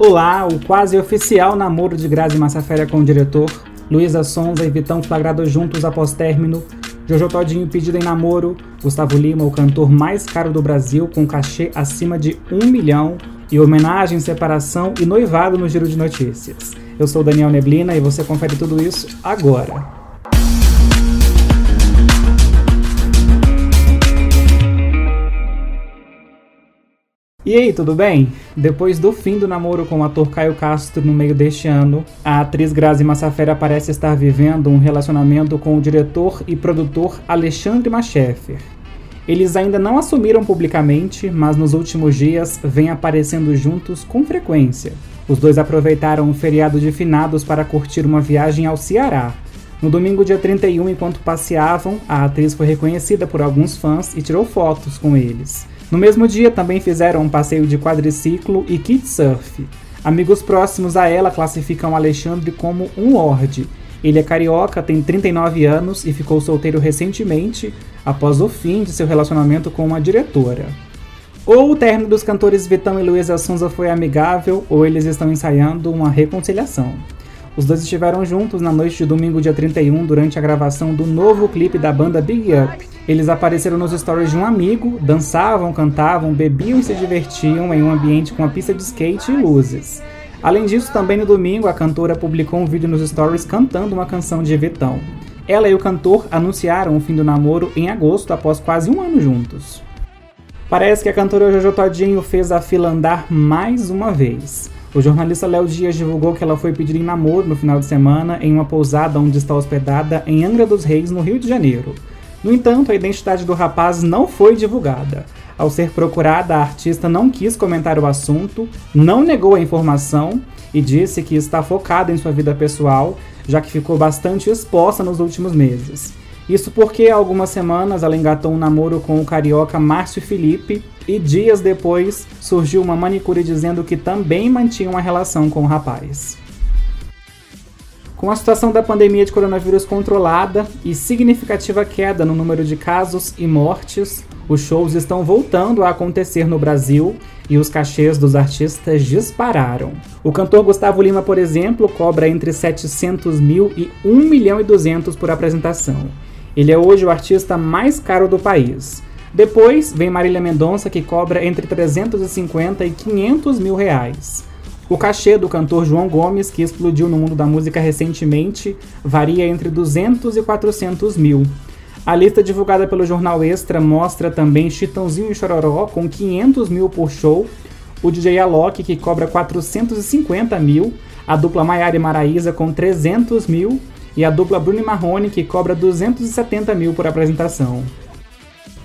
Olá, o quase oficial namoro de Grazi Massafera com o diretor, Luísa Sonza e Vitão flagrados juntos após término, Jojo Todinho pedido em namoro, Gustavo Lima, o cantor mais caro do Brasil, com cachê acima de um milhão, e homenagem, separação e noivado no Giro de Notícias. Eu sou Daniel Neblina e você confere tudo isso agora. E aí, tudo bem? Depois do fim do namoro com o ator Caio Castro no meio deste ano, a atriz Grazi Massafera parece estar vivendo um relacionamento com o diretor e produtor Alexandre Machefer. Eles ainda não assumiram publicamente, mas nos últimos dias vêm aparecendo juntos com frequência. Os dois aproveitaram o feriado de finados para curtir uma viagem ao Ceará. No domingo, dia 31, enquanto passeavam, a atriz foi reconhecida por alguns fãs e tirou fotos com eles. No mesmo dia, também fizeram um passeio de quadriciclo e kitesurf. Amigos próximos a ela classificam Alexandre como um lorde. Ele é carioca, tem 39 anos e ficou solteiro recentemente, após o fim de seu relacionamento com uma diretora. Ou o término dos cantores Vitão e Luísa Sonza foi amigável, ou eles estão ensaiando uma reconciliação. Os dois estiveram juntos na noite de domingo, dia 31, durante a gravação do novo clipe da banda Big Up. Eles apareceram nos stories de um amigo, dançavam, cantavam, bebiam e se divertiam em um ambiente com uma pista de skate e luzes. Além disso, também no domingo, a cantora publicou um vídeo nos stories cantando uma canção de Vitão. Ela e o cantor anunciaram o fim do namoro em agosto, após quase um ano juntos. Parece que a cantora Jojo Todinho fez a fila andar mais uma vez. O jornalista Léo Dias divulgou que ela foi pedir em namoro no final de semana em uma pousada onde está hospedada em Angra dos Reis, no Rio de Janeiro. No entanto, a identidade do rapaz não foi divulgada. Ao ser procurada, a artista não quis comentar o assunto, não negou a informação e disse que está focada em sua vida pessoal, já que ficou bastante exposta nos últimos meses. Isso porque há algumas semanas ela engatou um namoro com o carioca Márcio Felipe e dias depois surgiu uma manicure dizendo que também mantinha uma relação com o rapaz. Com a situação da pandemia de coronavírus controlada e significativa queda no número de casos e mortes, os shows estão voltando a acontecer no Brasil e os cachês dos artistas dispararam. O cantor Gustavo Lima, por exemplo, cobra entre 700 mil e 1 milhão e 200 por apresentação. Ele é hoje o artista mais caro do país. Depois vem Marília Mendonça, que cobra entre 350 e 500 mil reais. O cachê do cantor João Gomes, que explodiu no mundo da música recentemente, varia entre 200 e 400 mil. A lista divulgada pelo jornal Extra mostra também Chitãozinho e Chororó com 500 mil por show, o DJ Alok, que cobra 450 mil, a dupla Maiara e Maraísa com 300 mil e a dupla Bruno Marrone, que cobra 270 mil por apresentação.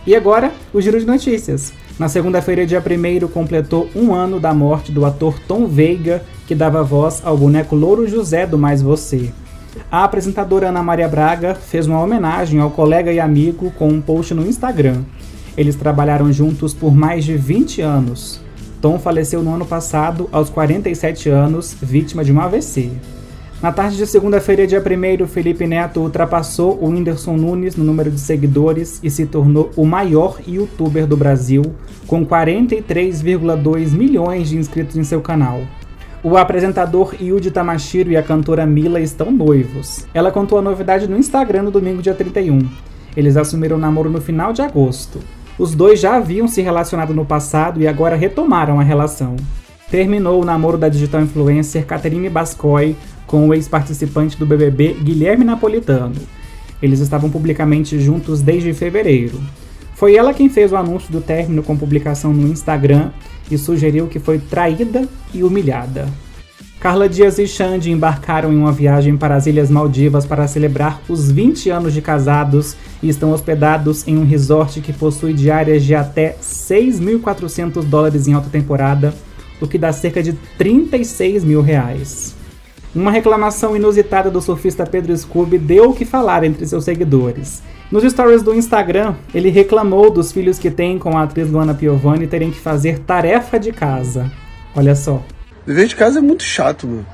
E agora, o giro de notícias. Na segunda-feira, dia 1 completou um ano da morte do ator Tom Veiga, que dava voz ao boneco Louro José do Mais Você. A apresentadora Ana Maria Braga fez uma homenagem ao colega e amigo com um post no Instagram. Eles trabalharam juntos por mais de 20 anos. Tom faleceu no ano passado, aos 47 anos, vítima de um AVC. Na tarde de segunda-feira, dia 1 Felipe Neto ultrapassou o Whindersson Nunes no número de seguidores e se tornou o maior youtuber do Brasil, com 43,2 milhões de inscritos em seu canal. O apresentador Yudi Tamashiro e a cantora Mila estão noivos. Ela contou a novidade no Instagram no domingo, dia 31. Eles assumiram o namoro no final de agosto. Os dois já haviam se relacionado no passado e agora retomaram a relação. Terminou o namoro da digital influencer Caterine Bascoy com o ex-participante do BBB Guilherme Napolitano. Eles estavam publicamente juntos desde fevereiro. Foi ela quem fez o anúncio do término com publicação no Instagram e sugeriu que foi traída e humilhada. Carla Dias e Xande embarcaram em uma viagem para as Ilhas Maldivas para celebrar os 20 anos de casados e estão hospedados em um resort que possui diárias de até 6.400 dólares em alta temporada, o que dá cerca de 36 mil reais. Uma reclamação inusitada do surfista Pedro Scooby deu o que falar entre seus seguidores. Nos stories do Instagram, ele reclamou dos filhos que tem com a atriz Luana Piovani terem que fazer tarefa de casa. Olha só. Dever de casa é muito chato, mano.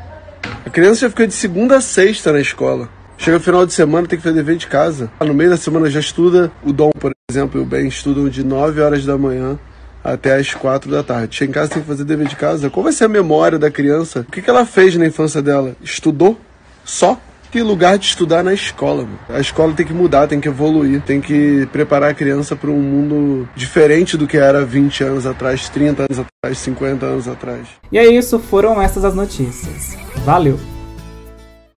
A criança já fica de segunda a sexta na escola. Chega no final de semana, tem que fazer dever de casa. No meio da semana já estuda. O Dom, por exemplo, e o Ben estudam de 9 horas da manhã até as quatro da tarde. Chega em casa, tem que fazer dever de casa. Qual vai ser a memória da criança? O que, que ela fez na infância dela? Estudou? Só? Tem lugar de estudar na escola. Mano. A escola tem que mudar, tem que evoluir, tem que preparar a criança para um mundo diferente do que era 20 anos atrás, 30 anos atrás, 50 anos atrás. E é isso, foram essas as notícias. Valeu!